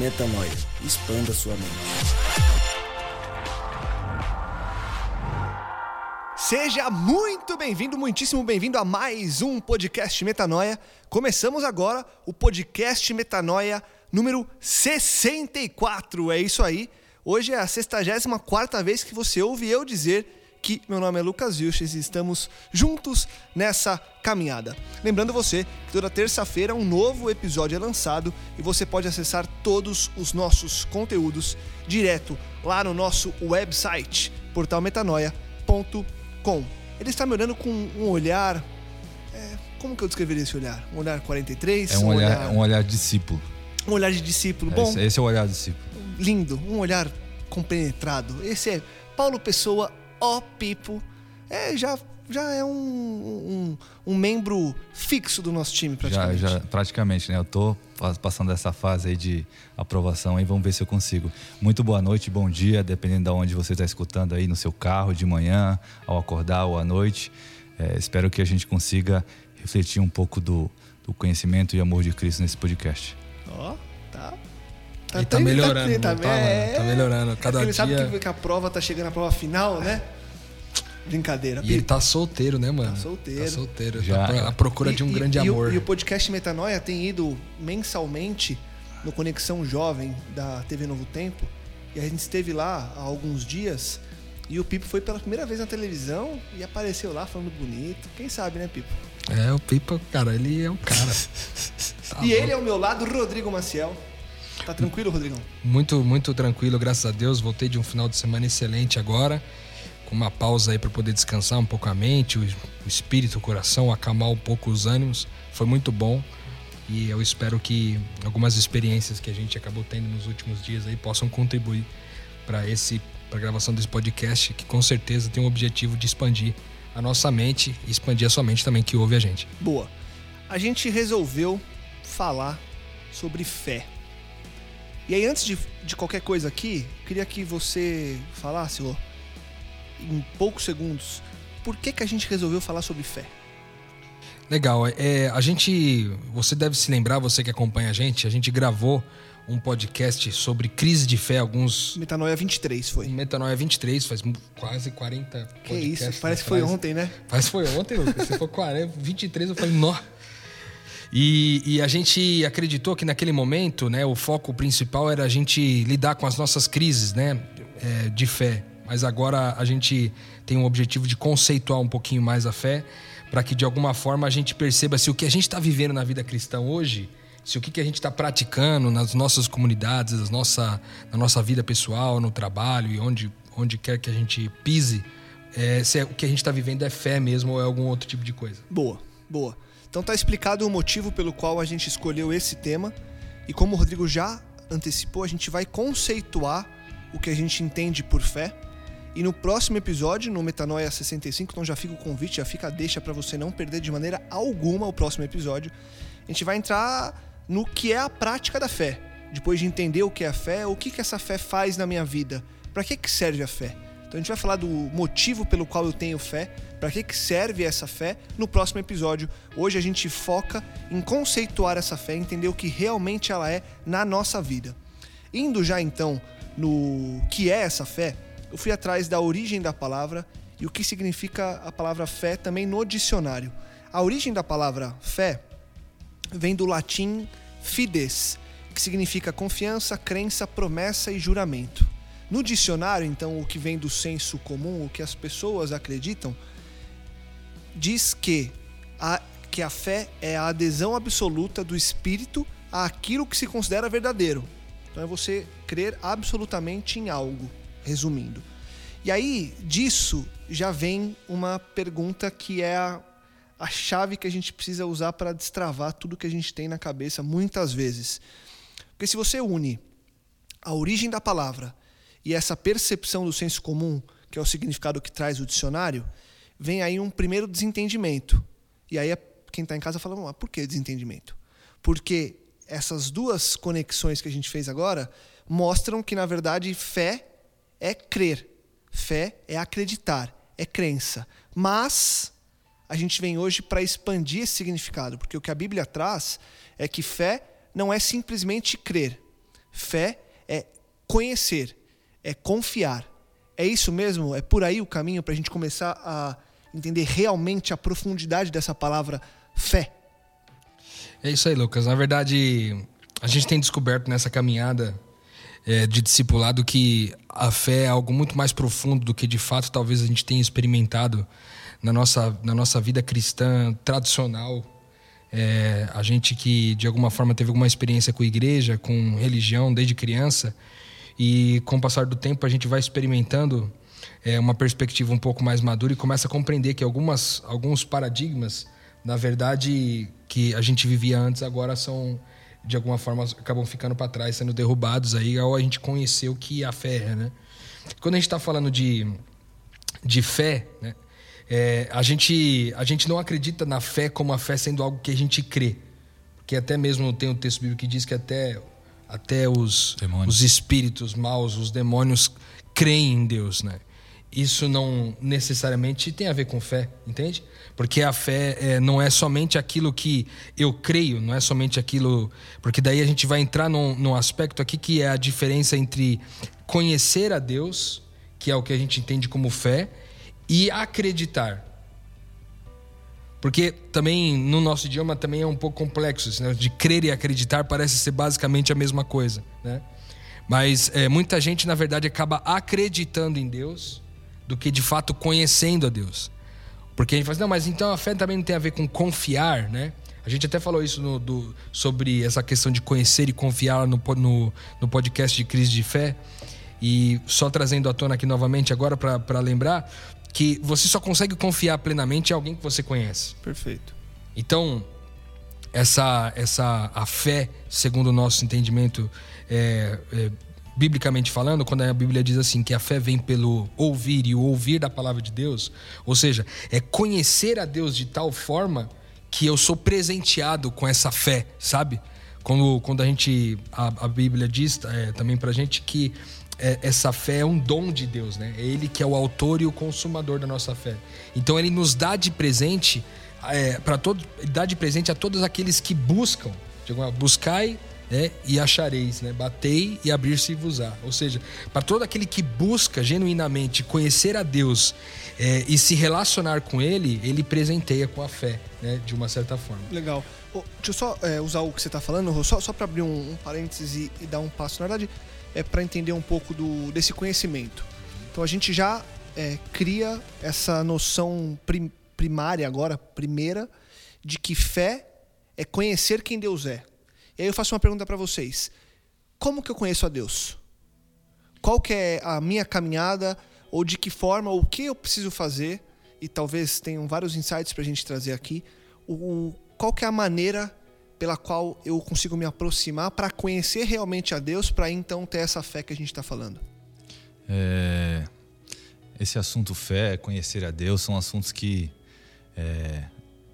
Metanoia. Expanda sua mente. Seja muito bem-vindo, muitíssimo bem-vindo a mais um podcast Metanoia. Começamos agora o podcast Metanoia número 64. É isso aí. Hoje é a 64 vez que você ouve eu dizer que meu nome é Lucas Vilches e estamos juntos nessa caminhada. Lembrando você que toda terça-feira um novo episódio é lançado e você pode acessar todos os nossos conteúdos direto lá no nosso website portalmetanoia.com. Ele está me olhando com um olhar. é, como que eu descreveria esse olhar? Um olhar 43? É um olhar, um olhar discípulo. um olhar de discípulo. Bom, Esse, esse é o olhar discípulo. lindo, um olhar compenetrado. Esse é Paulo Pessoa, ó Pipo. É, já, já é um, um, um membro fixo do nosso time, Já, praticamente. já, praticamente, né? Eu tô passando essa fase aí de aprovação aí, vamos ver se eu consigo. Muito boa noite, bom dia, dependendo de onde você está escutando aí, no seu carro, de manhã, ao acordar ou à noite. É, espero que a gente consiga refletir um pouco do, do conhecimento e amor de Cristo nesse podcast. Ó, tá. E tá melhorando, tá, não tá, mano? Tá melhorando. Cada é porque ele sabe dia- que, que a prova tá chegando a prova final, né? Brincadeira. E ele Pipo. tá solteiro, né, mano? Tá solteiro. Tá solteiro. Já. Tá à procura E- de um e- grande e o- amor. E o podcast Metanoia tem ido mensalmente no Conexão Jovem da TV Novo Tempo. E a gente esteve lá há alguns dias. E o Pipo foi pela primeira vez na televisão e apareceu lá falando bonito. Quem sabe, né, Pipo? É, o Pipa, cara, ele é o cara. Tá e louco. ele ao meu lado, Rodrigo Maciel. Tá tranquilo, Rodrigão? Muito, muito tranquilo, graças a Deus. Voltei de um final de semana excelente agora. Com uma pausa aí para poder descansar um pouco a mente, o espírito, o coração, acalmar um pouco os ânimos. Foi muito bom. E eu espero que algumas experiências que a gente acabou tendo nos últimos dias aí possam contribuir para esse para a gravação desse podcast, que com certeza tem o objetivo de expandir a nossa mente e expandir a sua mente também que ouve a gente. Boa. A gente resolveu falar sobre fé. E aí, antes de, de qualquer coisa aqui, queria que você falasse, ó, em poucos segundos, por que, que a gente resolveu falar sobre fé? Legal. É, a gente. Você deve se lembrar, você que acompanha a gente, a gente gravou um podcast sobre crise de fé, alguns. Metanoia 23 foi. Metanoia 23, faz quase 40 Que isso, parece que foi ontem, né? Parece que foi ontem, Lucas. Você foi 40, 23, eu falei, nó. E, e a gente acreditou que naquele momento, né, o foco principal era a gente lidar com as nossas crises, né, é, de fé. Mas agora a gente tem um objetivo de conceituar um pouquinho mais a fé, para que de alguma forma a gente perceba se o que a gente está vivendo na vida cristã hoje, se o que, que a gente está praticando nas nossas comunidades, nossa, na nossa vida pessoal, no trabalho e onde, onde quer que a gente pise, é, se é- o que a gente está vivendo é fé mesmo ou é algum outro tipo de coisa. Boa, boa. Então tá explicado o motivo pelo qual a gente escolheu esse tema. E como o Rodrigo já antecipou, a gente vai conceituar o que a gente entende por fé. E no próximo episódio, no Metanoia 65, então já fica o convite, já fica a deixa para você não perder de maneira alguma o próximo episódio. A gente vai entrar no que é a prática da fé. Depois de entender o que é a fé, o que, que essa fé faz na minha vida. Para que, que serve a fé? Então a gente vai falar do motivo pelo qual eu tenho fé, para que, que serve essa fé no próximo episódio. Hoje a gente foca em conceituar essa fé, entender o que realmente ela é na nossa vida. Indo já então no que é essa fé, eu fui atrás da origem da palavra e o que significa a palavra fé também no dicionário. A origem da palavra fé vem do latim fides, que significa confiança, crença, promessa e juramento. No dicionário, então, o que vem do senso comum, o que as pessoas acreditam, diz que a, que a fé é a adesão absoluta do espírito àquilo que se considera verdadeiro. Então é você crer absolutamente em algo, resumindo. E aí, disso já vem uma pergunta que é a, a chave que a gente precisa usar para destravar tudo que a gente tem na cabeça muitas vezes. Porque se você une a origem da palavra e essa percepção do senso comum, que é o significado que traz o dicionário, vem aí um primeiro desentendimento. E aí quem está em casa fala, mas por que desentendimento? Porque essas duas conexões que a gente fez agora mostram que, na verdade, fé é crer, fé é acreditar, é crença. Mas a gente vem hoje para expandir esse significado, porque o que a Bíblia traz é que fé não é simplesmente crer, fé é conhecer, é confiar. É isso mesmo? É por aí o caminho para a gente começar a entender realmente a profundidade dessa palavra fé? É isso aí, Lucas. Na verdade, a gente tem descoberto nessa caminhada é, de discipulado que a fé é algo muito mais profundo do que de fato talvez a gente tenha experimentado na nossa, na nossa vida cristã tradicional. É, a gente que de alguma forma teve alguma experiência com igreja, com religião desde criança, e com o passar do tempo a gente vai experimentando é, uma perspectiva um pouco mais madura e começa a compreender que algumas, alguns paradigmas na verdade, que a gente vivia antes, agora são, de alguma forma, acabam ficando para trás, sendo derrubados aí, ao a gente conhecer o que a fé é, né? Quando a gente está falando de, de fé, né? É, a, gente, a gente não acredita na fé como a fé sendo algo que a gente crê. Porque até mesmo tem um texto bíblico que diz que até, até os, os espíritos maus, os demônios, creem em Deus, né? Isso não necessariamente tem a ver com fé, entende? Porque a fé é, não é somente aquilo que eu creio, não é somente aquilo. Porque daí a gente vai entrar num, num aspecto aqui que é a diferença entre conhecer a Deus, que é o que a gente entende como fé, e acreditar. Porque também no nosso idioma também é um pouco complexo, né? de crer e acreditar parece ser basicamente a mesma coisa, né? Mas é, muita gente na verdade acaba acreditando em Deus do que de fato conhecendo a Deus. Porque a gente fala assim, não, mas então a fé também não tem a ver com confiar, né? A gente até falou isso no, do, sobre essa questão de conhecer e confiar no, no, no podcast de crise de fé. E só trazendo à tona aqui novamente agora para lembrar que você só consegue confiar plenamente em alguém que você conhece. Perfeito. Então, essa, essa a fé, segundo o nosso entendimento, é, é biblicamente falando, quando a Bíblia diz assim que a fé vem pelo ouvir e o ouvir da palavra de Deus, ou seja, é conhecer a Deus de tal forma que eu sou presenteado com essa fé, sabe? Quando, quando a gente a, a Bíblia diz é, também pra gente que essa fé é um dom de Deus, né? É Ele que é o autor e o consumador da nossa fé. Então ele nos dá de presente é, para todo, dá de presente a todos aqueles que buscam. Buscai né? e achareis, né? batei e abrir-se-vos-á. Ou seja, para todo aquele que busca genuinamente conhecer a Deus é, e se relacionar com Ele, ele presenteia com a fé, né? de uma certa forma. Legal. Oh, deixa eu só é, usar o que você está falando, só, só para abrir um, um parênteses e, e, dar um passo. Na verdade, é para entender um pouco do, desse conhecimento. Então a gente já é, cria essa noção prim, primária agora, primeira, de que fé é conhecer quem Deus é. E aí eu faço uma pergunta para vocês. Como que eu conheço a Deus? Qual que é a minha caminhada ou de que forma, o que eu preciso fazer? E talvez tenham vários insights para a gente trazer aqui. O, qual que é a maneira pela qual eu consigo me aproximar para conhecer realmente a Deus, para então ter essa fé que a gente está falando? É, esse assunto fé, conhecer a Deus, são assuntos que é,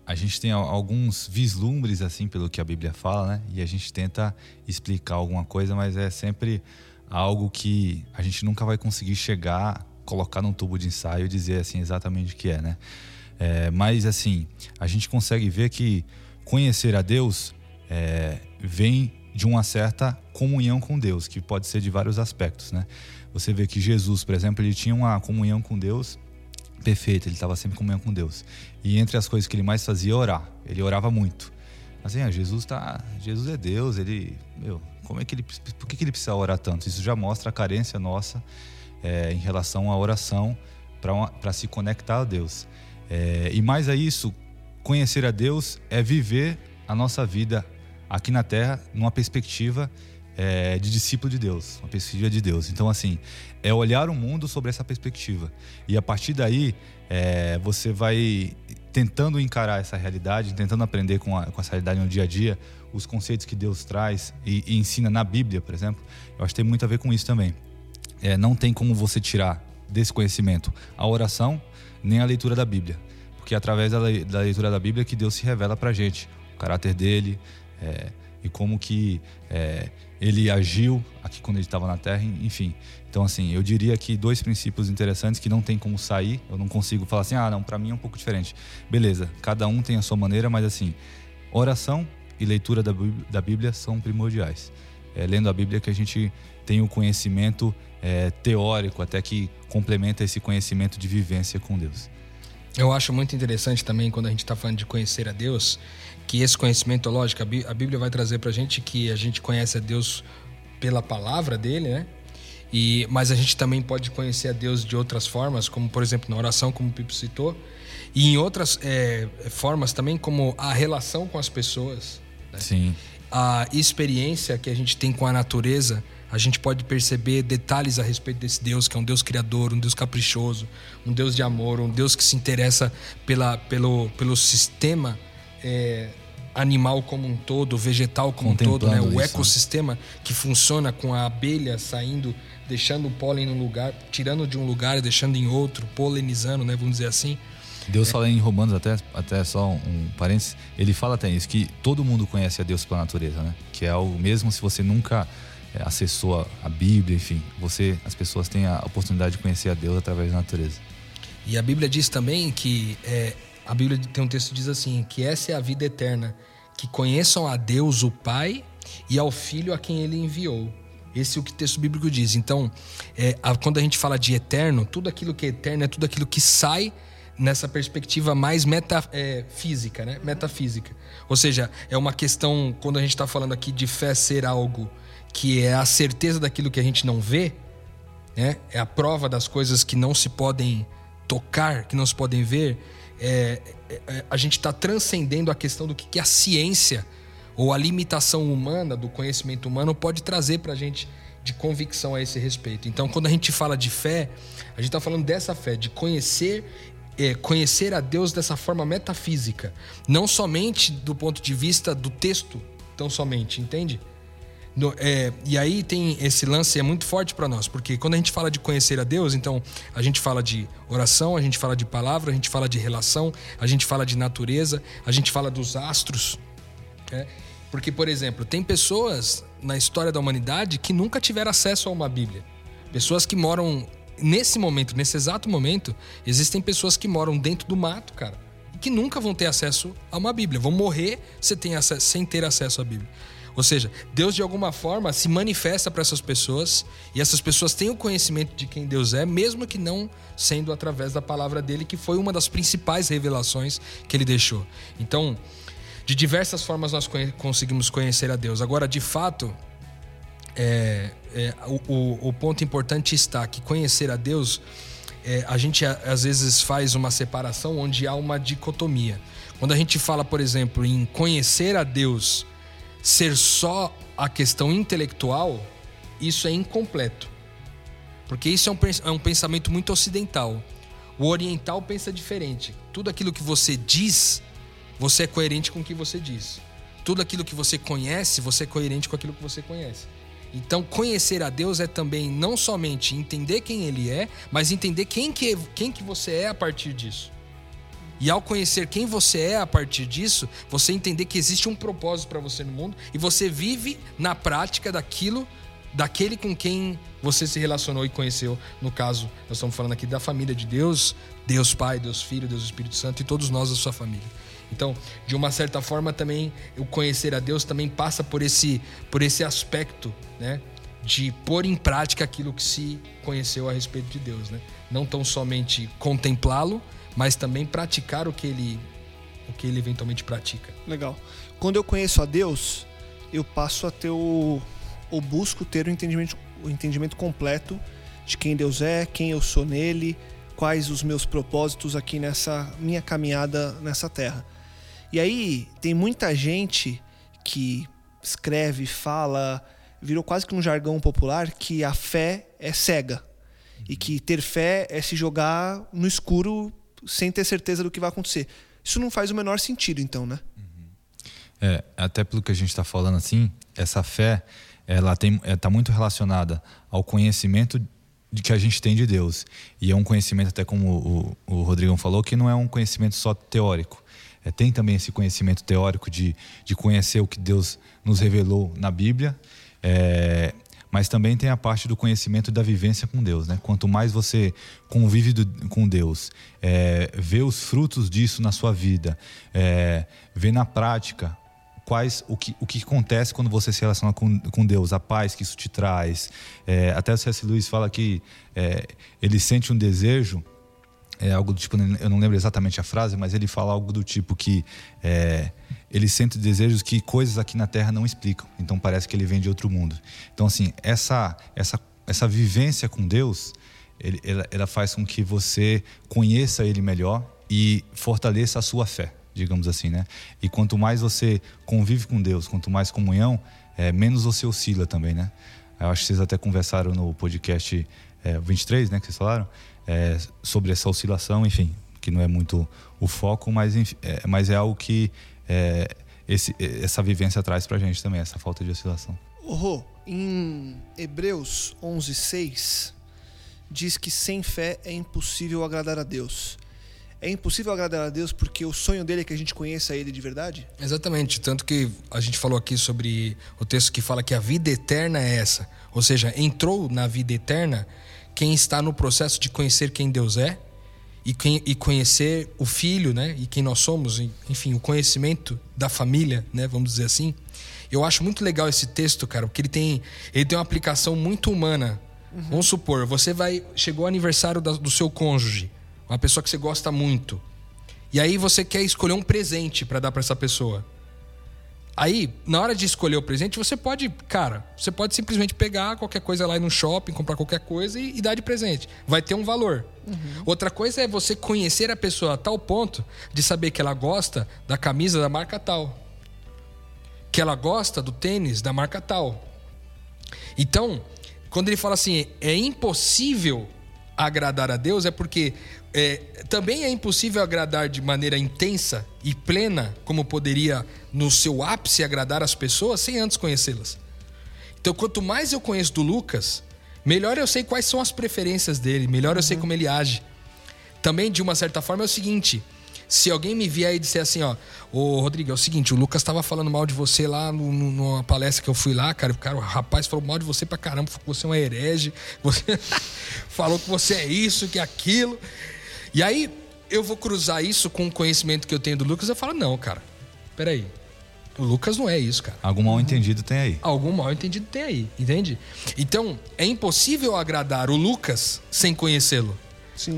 a gente tem alguns vislumbres assim pelo que a Bíblia fala, né? E a gente tenta explicar alguma coisa, mas é sempre algo que a gente nunca vai conseguir chegar, colocar num tubo de ensaio e dizer assim exatamente o que é, né? É, mas assim, a gente consegue ver que conhecer a Deus é, vem de uma certa comunhão com Deus, que pode ser de vários aspectos, né? Você vê que Jesus, por exemplo, ele tinha uma comunhão com Deus perfeito, ele estava sempre em comunhão com Deus. E entre as coisas que ele mais fazia, orar. Ele orava muito. Assim, ah, Jesus tá. Jesus é Deus, ele. Meu, como é que ele. Por que, que ele precisa orar tanto? Isso já mostra a carência nossa é, em relação à oração para se conectar a Deus. É, e mais a isso, conhecer a Deus é viver a nossa vida aqui na Terra numa perspectiva é, de discípulo de Deus, uma perspectiva de Deus. Então, assim, é olhar o mundo sobre essa perspectiva. E a partir daí, é, você vai tentando encarar essa realidade, tentando aprender com, a, com essa realidade no dia a dia, os conceitos que Deus traz e, e, ensina na Bíblia, por exemplo. Eu acho que tem muito a ver com isso também. É, não tem como você tirar desse conhecimento a oração nem a leitura da Bíblia. Porque é através da, da leitura da Bíblia que Deus se revela pra gente, o caráter dele é, e como que é, ele agiu aqui quando ele estava na Terra, enfim. Então, assim, eu diria que dois princípios interessantes que não tem como sair, eu não consigo falar assim, ah, não, para mim é um pouco diferente. Beleza, cada um tem a sua maneira, mas assim, oração e leitura da Bíblia, da Bíblia são primordiais. É lendo a Bíblia que a gente tem o conhecimento é, teórico, até que complementa esse conhecimento de vivência com Deus. Eu acho muito interessante também quando a gente está falando de conhecer a Deus, que esse conhecimento, lógico, a Bíblia vai trazer para a gente que a gente conhece a Deus pela palavra dele, né? E, mas a gente também pode conhecer a Deus de outras formas, como por exemplo na oração, como o Pipo citou, e em outras é, formas também, como a relação com as pessoas. Né? Sim. A experiência que a gente tem com a natureza a gente pode perceber detalhes a respeito desse Deus, que é um Deus criador, um Deus caprichoso, um Deus de amor, um Deus que se interessa pela, pelo, pelo sistema é, animal como um todo, vegetal como um todo, né? o isso, né? ecossistema né? que funciona com a abelha saindo, deixando o pólen num lugar, tirando de um lugar e deixando em outro, polinizando, né? vamos dizer assim. Deus é. fala em Romanos, até, até só um parênteses, ele fala até isso, que todo mundo conhece a Deus pela natureza, né? Que é o mesmo se você nunca é, acessou a Bíblia, enfim, você, as pessoas têm a oportunidade de conhecer a Deus através da natureza. E a Bíblia diz também que é, a Bíblia tem um texto que diz assim que essa é a vida eterna, que conheçam a Deus o Pai e ao Filho a quem Ele enviou. Esse é o que o texto bíblico diz. Então, é, a, quando a gente fala de eterno, tudo aquilo que é eterno é tudo aquilo que sai nessa perspectiva mais metafísica, é, né? Metafísica. Ou seja, é uma questão, quando a gente está falando aqui de fé ser algo que é a certeza daquilo que a gente não vê, né? é a prova das coisas que não se podem tocar, que não se podem ver, é, é, é a gente está transcendendo a questão do que, que a ciência ou a limitação humana, do conhecimento humano, pode trazer para a gente de convicção a esse respeito. Então, quando a gente fala de fé, a gente está falando dessa fé, de conhecer é, conhecer a Deus dessa forma metafísica, não somente do ponto de vista do texto, tão somente, entende? No, é, e aí tem esse lance é muito forte para nós, porque quando a gente fala de conhecer a Deus, então a gente fala de oração, a gente fala de palavra, a gente fala de relação, a gente fala de natureza, a gente fala dos astros. É? Porque, por exemplo, tem pessoas na história da humanidade que nunca tiveram acesso a uma Bíblia. Pessoas que moram nesse momento, nesse exato momento, existem pessoas que moram dentro do mato, cara, que nunca vão ter acesso a uma Bíblia. Vão morrer sem ter acesso à Bíblia. Ou seja, Deus de alguma forma se manifesta para essas pessoas e essas pessoas têm o conhecimento de quem Deus é, mesmo que não sendo através da palavra dele, que foi uma das principais revelações que ele deixou. Então, de diversas formas nós conseguimos conhecer a Deus. Agora, de fato, é, é, o, o, ponto importante está que conhecer a Deus, é, a gente às vezes faz uma separação onde há uma dicotomia. Quando a gente fala, por exemplo, em conhecer a Deus ser só a questão intelectual, isso é incompleto. Porque isso é um, é um pensamento muito ocidental. O oriental pensa diferente. Tudo aquilo que você diz, você é coerente com o que você diz. Tudo aquilo que você conhece, você é coerente com aquilo que você conhece. Então, conhecer a Deus é também não somente entender quem Ele é, mas entender quem que, quem que você é a partir disso. E ao conhecer quem você é a partir disso, você entender que existe um propósito para você no mundo e você vive na prática daquilo, daquele com quem você se relacionou e conheceu. No caso, nós estamos falando aqui da família de Deus, Deus Pai, Deus Filho, Deus Espírito Santo e todos nós da sua família. Então, de uma certa forma também o conhecer a Deus também passa por esse por esse aspecto, né? De pôr em prática aquilo que se conheceu a respeito de Deus, né? Não tão somente contemplá-lo, mas também praticar o que ele o que ele eventualmente pratica. Legal. Quando eu conheço a Deus, eu passo a ter o. ou busco ter o entendimento, o entendimento completo de quem Deus é, quem eu sou nele, quais os meus propósitos aqui nessa minha caminhada nessa terra. E aí tem muita gente que escreve, fala, virou quase que um jargão popular que a fé é cega. E que ter fé é se jogar no escuro sem ter certeza do que vai acontecer. Isso não faz o menor sentido, então, né? É, até pelo que a gente está falando assim, essa fé, ela está muito relacionada ao conhecimento de que a gente tem de Deus. E é um conhecimento, até como o, o Rodrigão falou, que não é um conhecimento só teórico. É, tem também esse conhecimento teórico de, de conhecer o que Deus nos revelou na Bíblia. É, mas também tem a parte do conhecimento da vivência com Deus, né? Quanto mais você convive do, com Deus, é, vê os frutos disso na sua vida, é, vê na prática quais o que, o que acontece quando você se relaciona com, com Deus, a paz que isso te traz. É, até o C.S. Lewis fala que é, ele sente um desejo, é algo do tipo, eu não lembro exatamente a frase, mas ele fala algo do tipo que é, ele sente desejos que coisas aqui na Terra não explicam. Então parece que ele vem de outro mundo. Então assim, essa essa essa vivência com Deus, ele, ela, ela faz com que você conheça Ele melhor e fortaleça a sua fé digamos assim, né? E quanto mais você convive com Deus, quanto mais comunhão, é, menos você oscila também, né? Eu acho que vocês até conversaram no podcast é, 23, né, que vocês falaram, é, sobre essa oscilação, enfim, que não é muito o foco, mas, é, mas é algo que é, esse, essa vivência traz pra gente também, essa falta de oscilação. Rô, em Hebreus 11:6 diz que sem fé é impossível agradar a Deus é impossível agradar a Deus porque o sonho dele é que a gente conheça ele de verdade? Exatamente. Tanto que a gente falou aqui sobre o texto que fala que a vida eterna é essa. Ou seja, entrou na vida eterna quem está no processo de conhecer quem Deus é e, quem, e conhecer o Filho, né? E quem nós somos, enfim, o conhecimento da família, né? Vamos dizer assim. Eu acho muito legal esse texto, cara, porque ele tem, ele tem uma aplicação muito humana. Uhum. Vamos supor, você vai. Chegou o aniversário da, do seu cônjuge uma pessoa que você gosta muito. E aí você quer escolher um presente para dar para essa pessoa. Aí, na hora de escolher o presente, você pode, cara, você pode simplesmente pegar qualquer coisa lá no shopping, comprar qualquer coisa e, e dar de presente. Vai ter um valor. Uhum. Outra coisa é você conhecer a pessoa a tal ponto de saber que ela gosta da camisa da marca tal. Que ela gosta do tênis da marca tal. Então, quando ele fala assim, é impossível agradar a Deus, é porque é, também é impossível agradar de maneira intensa e plena, como poderia no seu ápice agradar as pessoas, sem antes conhecê-las. Então, quanto mais eu conheço do Lucas, melhor eu sei quais são as preferências dele, melhor eu sei uhum. como ele age. Também, de uma certa forma, é o seguinte: se alguém me vier e disser assim, ó, ô Rodrigo, é o seguinte, o Lucas tava falando mal de você lá no, no, numa palestra que eu fui lá, cara, o, cara, o rapaz falou mal de você pra caramba, falou que você é um herege, você falou que você é isso, que é aquilo. E aí eu vou cruzar isso com o conhecimento que eu tenho do Lucas e eu falo, não, cara, peraí. O Lucas não é isso, cara. Algum mal entendido tem aí. Algum mal entendido tem aí, entende? Então, é impossível agradar o Lucas sem conhecê-lo.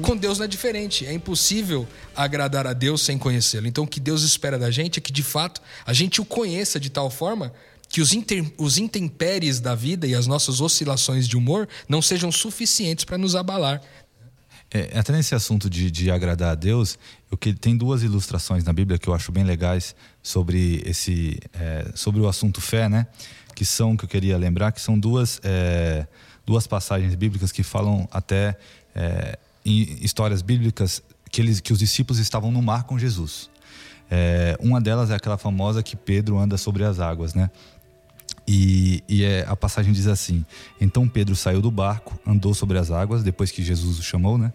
Com Deus não é diferente. É impossível agradar a Deus sem conhecê-lo. Então, o que Deus espera da gente é que, de fato, a gente o conheça de tal forma que os, inter, os intempéries da vida e as nossas oscilações de humor não sejam suficientes para nos abalar. É, até nesse assunto de, de agradar a Deus, eu que tem duas ilustrações na Bíblia que eu acho bem legais sobre esse é, sobre o assunto fé, né? Que são que eu queria lembrar que são duas é, duas passagens bíblicas que falam até é, histórias bíblicas que eles que os discípulos estavam no mar com Jesus. É, uma delas é aquela famosa que Pedro anda sobre as águas, né? E, e é, a passagem diz assim: Então Pedro saiu do barco, andou sobre as águas, depois que Jesus o chamou, né?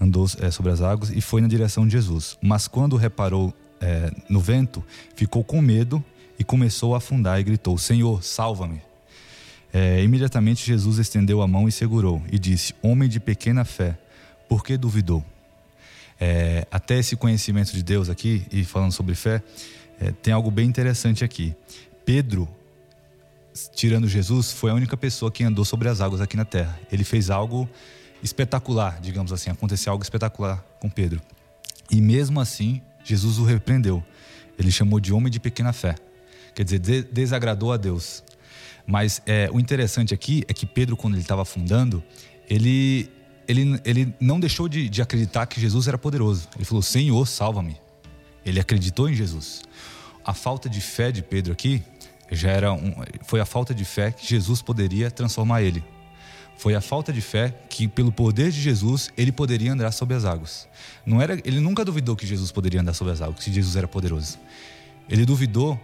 Andou é, sobre as águas e foi na direção de Jesus. Mas quando reparou é, no vento, ficou com medo e começou a afundar e gritou: Senhor, salva-me. É, imediatamente Jesus estendeu a mão e segurou, e disse: Homem de pequena fé, por que duvidou? É, até esse conhecimento de Deus aqui, e falando sobre fé, é, tem algo bem interessante aqui. Pedro tirando Jesus, foi a única pessoa que andou sobre as águas aqui na terra. Ele fez algo espetacular, digamos assim, aconteceu algo espetacular com Pedro. E mesmo assim, Jesus o repreendeu. Ele chamou de homem de pequena fé. Quer dizer, de desagradou a Deus. Mas é, o interessante aqui é que Pedro, quando ele estava afundando, ele, ele, ele não deixou de, de acreditar que Jesus era poderoso. Ele falou: Senhor, salva-me. Ele acreditou em Jesus. A falta de fé de Pedro aqui já era um, foi a falta de fé que Jesus poderia transformar ele. Foi a falta de fé que, pelo poder de Jesus, ele poderia andar sobre as águas. Não era, ele nunca duvidou que Jesus poderia andar sobre as águas, que Jesus era poderoso. Ele duvidou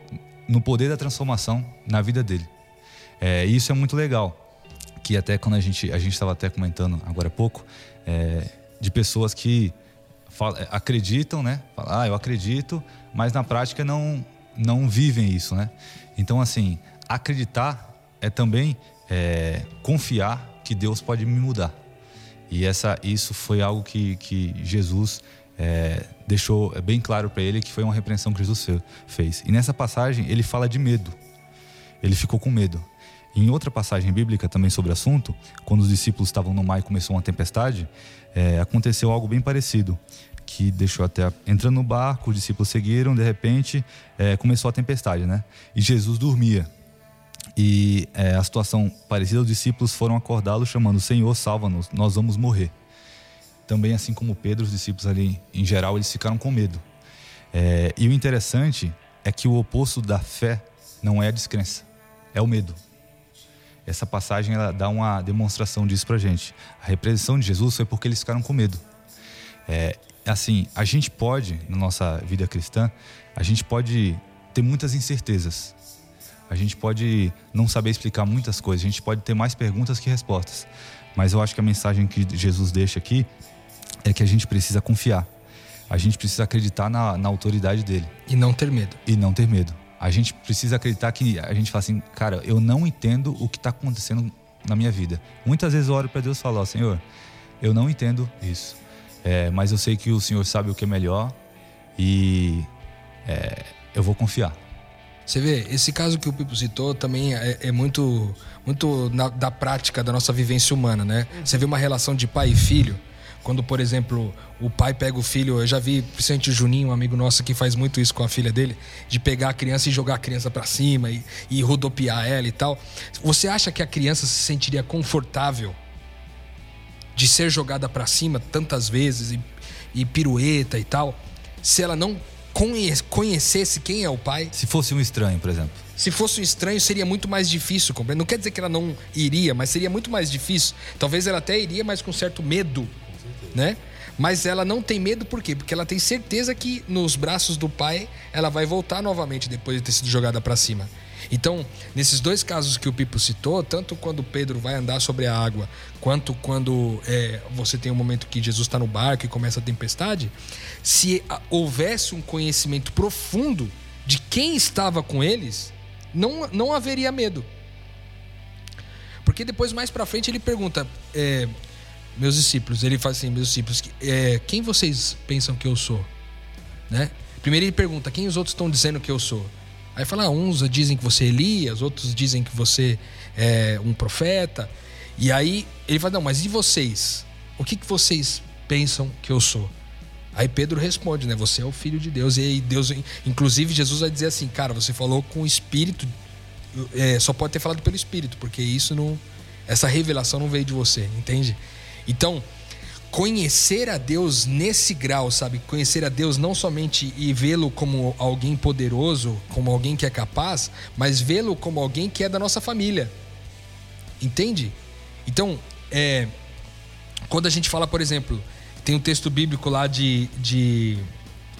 no poder da transformação na vida dele. É, e isso é muito legal. Que até quando a gente a gente estava até comentando agora há pouco é, de pessoas que acreditam, né? Ah, eu acredito, mas na prática não não vivem isso, né? Então assim, acreditar é também é, confiar que Deus pode me mudar. E essa, isso foi algo que, que Jesus é, deixou bem claro para ele que foi uma repreensão que Jesus fez. E nessa passagem ele fala de medo. Ele ficou com medo. Em outra passagem bíblica também sobre o assunto, quando os discípulos estavam no mar e começou uma tempestade, é, aconteceu algo bem parecido. Que deixou até entrando no barco, os discípulos seguiram, de repente é, começou a tempestade, né? E Jesus dormia. E é, a situação parecida, os discípulos foram acordá-lo chamando: Senhor, salva-nos, nós vamos morrer. Também, assim como Pedro, os discípulos ali, em geral, eles ficaram com medo. É, e o interessante é que o oposto da fé não é a descrença, é o medo. Essa passagem ela dá uma demonstração disso pra gente. A repreensão de Jesus foi porque eles ficaram com medo. É, assim, a gente pode, na nossa vida cristã, a gente pode ter muitas incertezas. A gente pode não saber explicar muitas coisas, a gente pode ter mais perguntas que respostas. Mas eu acho que a mensagem que Jesus deixa aqui é que a gente precisa confiar. A gente precisa acreditar na, na autoridade dele. E não ter medo. E não ter medo. A gente precisa acreditar que a gente fala assim, cara, eu não entendo o que está acontecendo na minha vida. Muitas vezes eu oro para Deus e falo, ó, Senhor, eu não entendo isso, é, mas eu sei que o Senhor sabe o que é melhor e é, eu vou confiar. Você vê, esse caso que o Pipo citou também é, é muito, muito na, da prática da nossa vivência humana, né? Você vê uma relação de pai e filho. Quando, por exemplo, o pai pega o filho, eu já vi, principalmente o Juninho, um amigo nosso que faz muito isso com a filha dele, de pegar a criança e jogar a criança para cima e, e rodopiar ela e tal. Você acha que a criança se sentiria confortável de ser jogada para cima tantas vezes e, e pirueta e tal, se ela não conhecesse quem é o pai. Se fosse um estranho, por exemplo. Se fosse um estranho, seria muito mais difícil compreender. Não quer dizer que ela não iria, mas seria muito mais difícil. Talvez ela até iria, mas com certo medo, né? Mas ela não tem medo por quê? Porque ela tem certeza que nos braços do pai ela vai voltar novamente depois de ter sido jogada para cima. Então, nesses dois casos que o Pipo citou, tanto quando Pedro vai andar sobre a água, quanto quando é, você tem um momento que Jesus está no barco e começa a tempestade, se houvesse um conhecimento profundo de quem estava com eles, não, não haveria medo. Porque depois, mais para frente, ele pergunta: é, Meus discípulos, ele faz assim: Meus discípulos, é, quem vocês pensam que eu sou? Né? Primeiro ele pergunta: Quem os outros estão dizendo que eu sou? Aí fala, ah, uns dizem que você é Elias, outros dizem que você é um profeta. E aí ele fala, não, mas e vocês? O que, que vocês pensam que eu sou? Aí Pedro responde, né? Você é o filho de Deus. E Deus, inclusive, Jesus vai dizer assim, cara, você falou com o Espírito, é, só pode ter falado pelo Espírito, porque isso não. Essa revelação não veio de você, entende? Então, conhecer a Deus nesse grau, sabe? Conhecer a Deus não somente e vê-lo como alguém poderoso, como alguém que é capaz, mas vê-lo como alguém que é da nossa família. Entende? Então, é, quando a gente fala, por exemplo, tem um texto bíblico lá de, de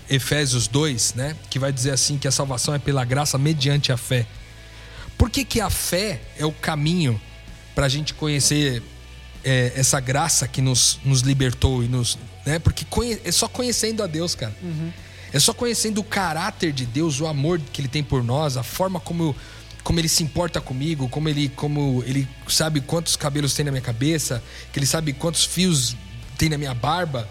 Efésios 2, né? Que vai dizer assim que a salvação é pela graça mediante a fé. Por que, que a fé é o caminho para a gente conhecer é, essa graça que nos, nos libertou e nos. Né? Porque conhe, é só conhecendo a Deus, cara. Uhum. É só conhecendo o caráter de Deus, o amor que Ele tem por nós, a forma como, como Ele se importa comigo, como ele, como ele sabe quantos cabelos tem na minha cabeça, que Ele sabe quantos fios tem na minha barba.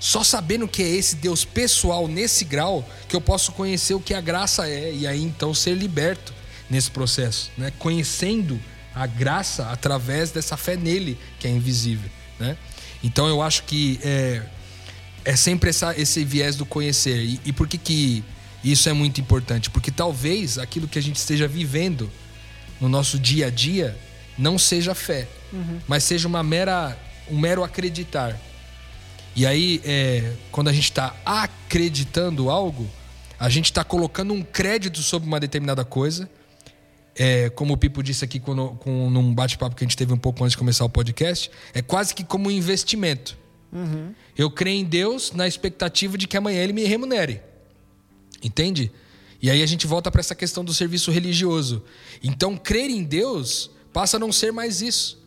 Só sabendo que é esse Deus pessoal nesse grau que eu posso conhecer o que a graça é e aí então ser liberto nesse processo, né? Conhecendo a graça através dessa fé nele, que é invisível. Né? Então eu acho que é, é sempre essa, esse viés do conhecer. E, e por que, que isso é muito importante? Porque talvez aquilo que a gente esteja vivendo no nosso dia a dia não seja fé, uhum. mas seja uma mera, um mero acreditar. E aí, é, quando a gente está acreditando algo, a gente está colocando um crédito sobre uma determinada coisa. É, como o Pipo disse aqui quando, com, num bate-papo que a gente teve um pouco antes de começar o podcast, é quase que como um investimento. Uhum. Eu creio em Deus na expectativa de que amanhã ele me remunere. Entende? E aí a gente volta para essa questão do serviço religioso. Então, crer em Deus passa a não ser mais isso.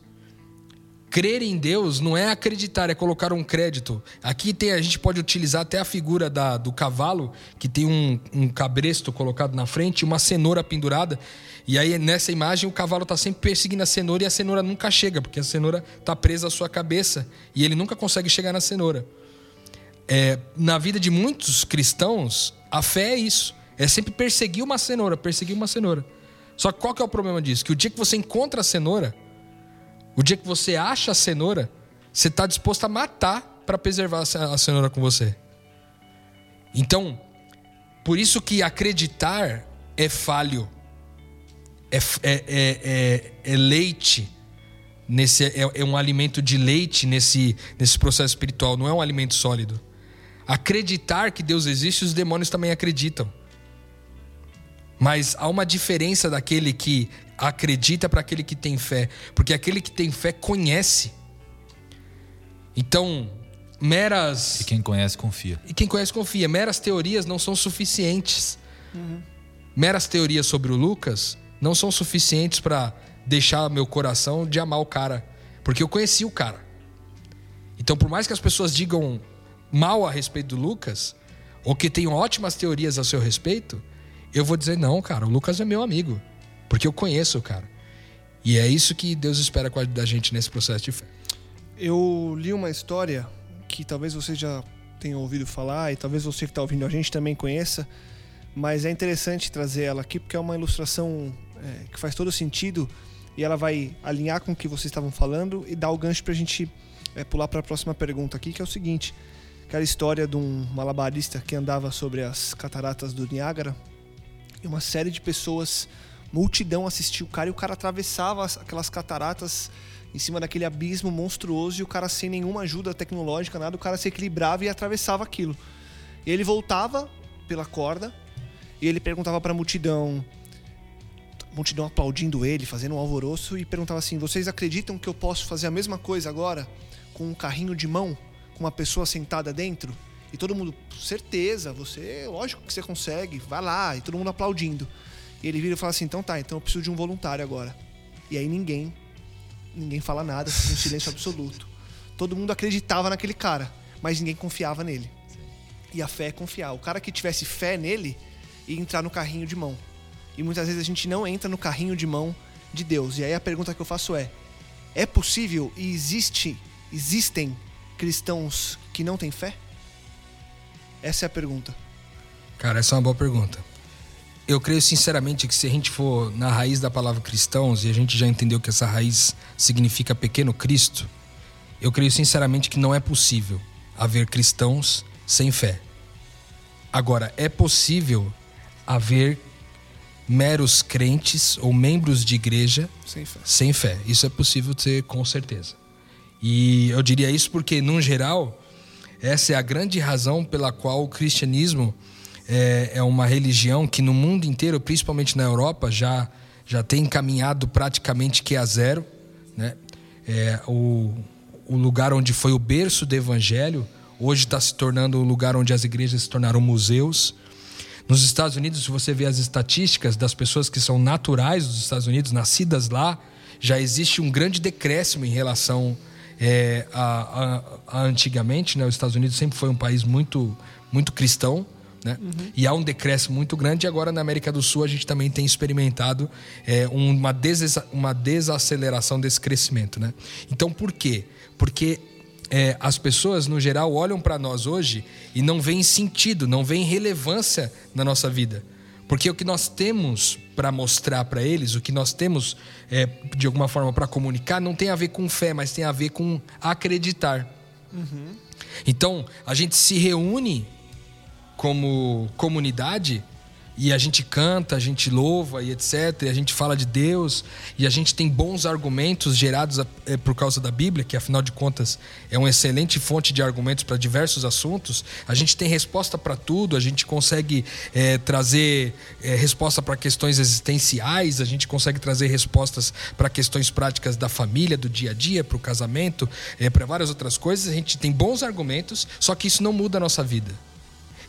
Crer em Deus não é acreditar, é colocar um crédito. Aqui tem, a gente pode utilizar até a figura da, do cavalo, que tem um, um cabresto colocado na frente, uma cenoura pendurada. E aí, nessa imagem, o cavalo está sempre perseguindo a cenoura e a cenoura nunca chega, porque a cenoura está presa à sua cabeça e ele nunca consegue chegar na cenoura. É, na vida de muitos cristãos, a fé é isso. É sempre perseguir uma cenoura, perseguir uma cenoura. Só que qual que é o problema disso? Que o dia que você encontra a cenoura, o dia que você acha a cenoura, você está disposto a matar para preservar a cenoura com você. Então, por isso que acreditar é falho. É, é, é, é, é leite. Nesse, é, é um alimento de leite nesse, nesse processo espiritual, não é um alimento sólido. Acreditar que Deus existe, os demônios também acreditam. Mas há uma diferença daquele que acredita para aquele que tem fé, porque aquele que tem fé conhece. Então, meras. E quem conhece confia. E quem conhece confia. Meras teorias não são suficientes. Uhum. Meras teorias sobre o Lucas não são suficientes para deixar meu coração de amar o cara, porque eu conheci o cara. Então, por mais que as pessoas digam mal a respeito do Lucas, ou que tenham ótimas teorias a seu respeito, eu vou dizer, não, cara, o Lucas é meu amigo. Porque eu conheço cara. E é isso que Deus espera da gente nesse processo de fé. Eu li uma história que talvez você já tenha ouvido falar e talvez você que está ouvindo a gente também conheça, mas é interessante trazer ela aqui porque é uma ilustração é, que faz todo sentido e ela vai alinhar com o que vocês estavam falando e dar o gancho para a gente é, pular para a próxima pergunta aqui, que é o seguinte: aquela história de um malabarista que andava sobre as cataratas do Niágara e uma série de pessoas, multidão assistiu o cara e o cara atravessava aquelas cataratas em cima daquele abismo monstruoso e o cara sem nenhuma ajuda tecnológica, nada, o cara se equilibrava e atravessava aquilo. E ele voltava pela corda e ele perguntava para a multidão, multidão aplaudindo ele, fazendo um alvoroço e perguntava assim: "Vocês acreditam que eu posso fazer a mesma coisa agora com um carrinho de mão, com uma pessoa sentada dentro?" E todo mundo, certeza, você, lógico que você consegue, vai lá, e todo mundo aplaudindo. E ele vira e fala assim: então tá, então eu preciso de um voluntário agora. E aí ninguém, ninguém fala nada, um silêncio absoluto. Todo mundo acreditava naquele cara, mas ninguém confiava nele. E a fé é confiar. O cara que tivesse fé nele ia entrar no carrinho de mão. E muitas vezes a gente não entra no carrinho de mão de Deus. E aí a pergunta que eu faço é: é possível e existe, existem cristãos que não têm fé? Essa é a pergunta. Cara, essa é uma boa pergunta. Eu creio sinceramente que se a gente for na raiz da palavra cristãos e a gente já entendeu que essa raiz significa pequeno Cristo, eu creio sinceramente que não é possível haver cristãos sem fé. Agora, é possível haver meros crentes ou membros de igreja sem fé. sem fé. Isso é possível ter com certeza. E eu diria isso porque, num geral, essa é a grande razão pela qual o cristianismo é, é uma religião que no mundo inteiro, principalmente na Europa, já, já tem caminhado praticamente que a zero. Né? É, o, o lugar onde foi o berço do evangelho, hoje está se tornando o lugar onde as igrejas se tornaram museus. Nos Estados Unidos, se você vê as estatísticas das pessoas que são naturais dos Estados Unidos, nascidas lá, já existe um grande decréscimo em relação é, a, a, a, antigamente, né, os Estados Unidos sempre foi um país muito, muito cristão, né? Uhum. E há um decréscimo muito grande. E agora na América do Sul a gente também tem experimentado é, uma, des uma desaceleração desse crescimento, né? Então por quê? Porque é, as pessoas no geral olham para nós hoje e não veem sentido, não veem relevância na nossa vida. Porque o que nós temos para mostrar para eles, o que nós temos é, de alguma forma para comunicar, não tem a ver com fé, mas tem a ver com acreditar. Uhum. Então, a gente se reúne como comunidade e a gente canta, a gente louva e etc. E a gente fala de Deus e a gente tem bons argumentos gerados é, por causa da Bíblia, que afinal de contas é uma excelente fonte de argumentos para diversos assuntos. A gente tem resposta para tudo, a gente consegue é, trazer é, resposta para questões existenciais, a gente consegue trazer respostas para questões práticas da família, do dia a dia, para o casamento, para várias outras coisas. A gente tem bons argumentos, só que isso não muda a nossa vida.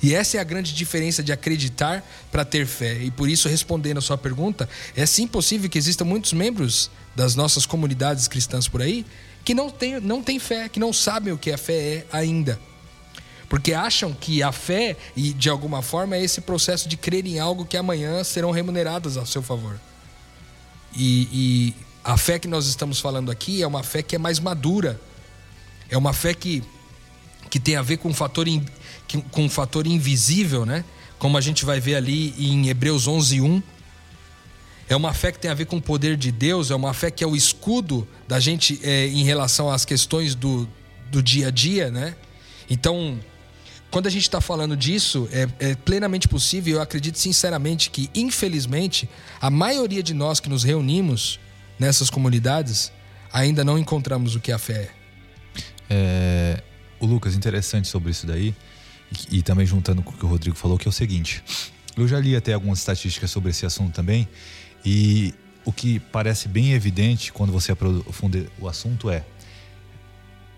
E essa é a grande diferença de acreditar para ter fé. E por isso, respondendo a sua pergunta, é sim possível que existam muitos membros das nossas comunidades cristãs por aí que não têm, não têm fé, que não sabem o que a fé é ainda. Porque acham que a fé, e de alguma forma, é esse processo de crer em algo que amanhã serão remuneradas a seu favor. E, e a fé que nós estamos falando aqui é uma fé que é mais madura. É uma fé que, que tem a ver com um fator com um fator invisível, né? Como a gente vai ver ali em Hebreus 11:1. É uma fé que tem a ver com o poder de Deus, é uma fé que é o escudo da gente é, em relação às questões do, do dia a dia, né? Então, quando a gente está falando disso, é, é, plenamente possível. Eu acredito sinceramente que, infelizmente, a maioria de nós que nos reunimos nessas comunidades ainda não encontramos o que a fé é. é o Lucas, interessante sobre isso daí e, e também juntando com o que o Rodrigo falou, que é o seguinte: eu já li até algumas estatísticas sobre esse assunto também, e o que parece bem evidente quando você aprofunda o assunto é.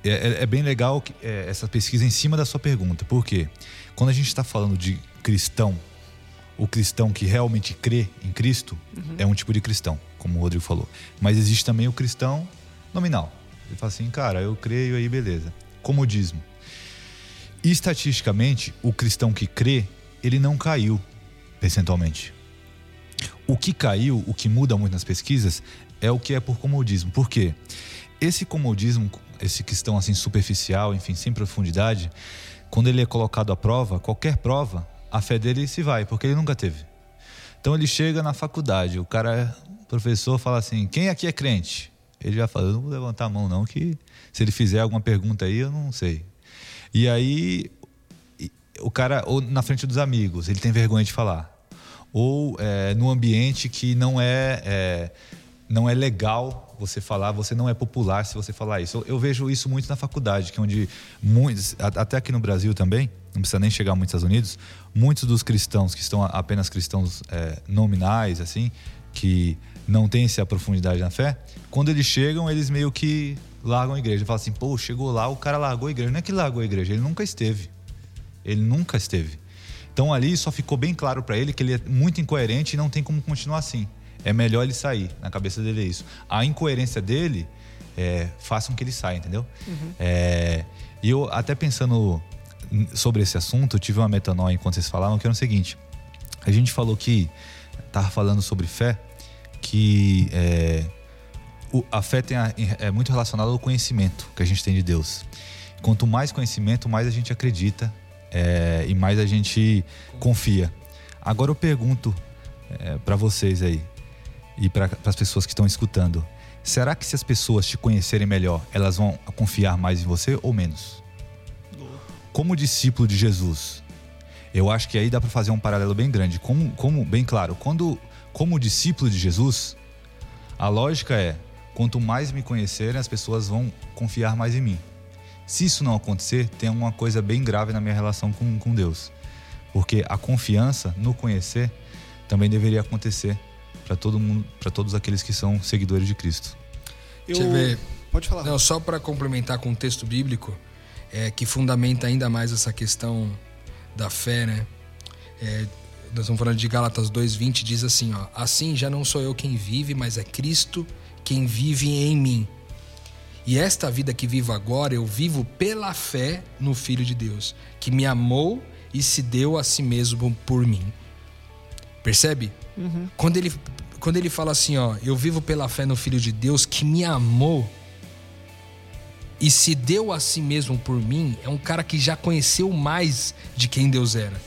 É, é, é bem legal que, é, essa pesquisa em cima da sua pergunta, porque quando a gente está falando de cristão, o cristão que realmente crê em Cristo uhum. é um tipo de cristão, como o Rodrigo falou. Mas existe também o cristão nominal. Ele fala assim, cara, eu creio aí, beleza. Comodismo. E estatisticamente, o cristão que crê, ele não caiu percentualmente. O que caiu, o que muda muito nas pesquisas, é o que é por comodismo. Por quê? Esse comodismo, esse cristão assim superficial, enfim, sem profundidade, quando ele é colocado à prova, qualquer prova, a fé dele se vai, porque ele nunca teve. Então ele chega na faculdade, o cara, o professor fala assim: "Quem aqui é crente?" Ele já fala: "Eu não vou levantar a mão não, que se ele fizer alguma pergunta aí, eu não sei". E aí, o cara, ou na frente dos amigos, ele tem vergonha de falar. Ou é, no ambiente que não é, é, não é legal você falar, você não é popular se você falar isso. Eu, eu vejo isso muito na faculdade, que é onde muitos, até aqui no Brasil também, não precisa nem chegar muito nos Estados Unidos, muitos dos cristãos que estão apenas cristãos é, nominais, assim, que não têm essa profundidade na fé, quando eles chegam, eles meio que largam a igreja. Fala assim, pô, chegou lá, o cara largou a igreja. Não é que largou a igreja, ele nunca esteve. Ele nunca esteve. Então ali só ficou bem claro para ele que ele é muito incoerente e não tem como continuar assim. É melhor ele sair. Na cabeça dele é isso. A incoerência dele é, faça com que ele saia, entendeu? Uhum. É, e eu até pensando sobre esse assunto, eu tive uma metanoia enquanto vocês falavam, que era o seguinte. A gente falou que, tava falando sobre fé, que é, o, a fé tem a, é muito relacionada ao conhecimento que a gente tem de Deus. Quanto mais conhecimento, mais a gente acredita é, e mais a gente confia. Agora eu pergunto é, para vocês aí e para as pessoas que estão escutando: será que se as pessoas te conhecerem melhor, elas vão confiar mais em você ou menos? Como discípulo de Jesus, eu acho que aí dá para fazer um paralelo bem grande. Como, como bem claro, quando como discípulo de Jesus, a lógica é quanto mais me conhecerem, as pessoas vão confiar mais em mim. Se isso não acontecer, tem uma coisa bem grave na minha relação com, com Deus. Porque a confiança no conhecer também deveria acontecer para todo mundo, para todos aqueles que são seguidores de Cristo. Eu... Você vê, pode falar. Não, só para complementar com o texto bíblico, é, que fundamenta ainda mais essa questão da fé, né? É, nós estamos falando de Gálatas 2:20 diz assim, ó: Assim já não sou eu quem vive, mas é Cristo quem vive em mim. E esta vida que vivo agora, eu vivo pela fé no Filho de Deus, que me amou e se deu a si mesmo por mim. Percebe? Uhum. Quando, ele, quando ele fala assim, ó, eu vivo pela fé no Filho de Deus, que me amou e se deu a si mesmo por mim, é um cara que já conheceu mais de quem Deus era.